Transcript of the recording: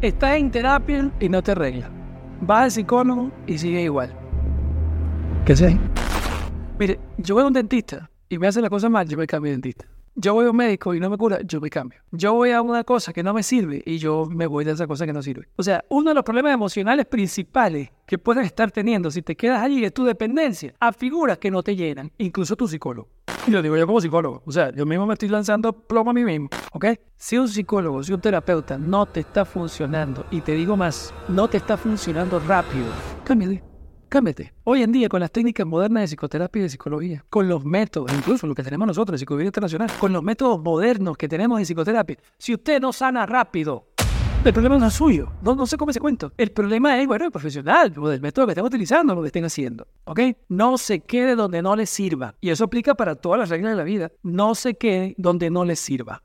Estás en terapia y no te arregla. Vas al psicólogo y sigue igual. ¿Qué sé? Mire, yo voy a un dentista y me hace la cosa mal, yo me cambio de dentista. Yo voy a un médico y no me cura, yo me cambio. Yo voy a una cosa que no me sirve y yo me voy de esa cosa que no sirve. O sea, uno de los problemas emocionales principales que puedes estar teniendo si te quedas allí es tu dependencia a figuras que no te llenan, incluso tu psicólogo. Y lo digo yo como psicólogo. O sea, yo mismo me estoy lanzando plomo a mí mismo. ¿Ok? Si un psicólogo, si un terapeuta no te está funcionando, y te digo más, no te está funcionando rápido, cámbiate. Cámbiate. Hoy en día, con las técnicas modernas de psicoterapia y de psicología, con los métodos, incluso lo que tenemos nosotros de psicología internacional, con los métodos modernos que tenemos en psicoterapia, si usted no sana rápido, el problema no es suyo. No, no sé cómo se cuento. El problema es, bueno, el profesional, del método que estén utilizando, lo que estén haciendo. ¿Ok? No se quede donde no le sirva. Y eso aplica para todas las reglas de la vida. No se quede donde no le sirva.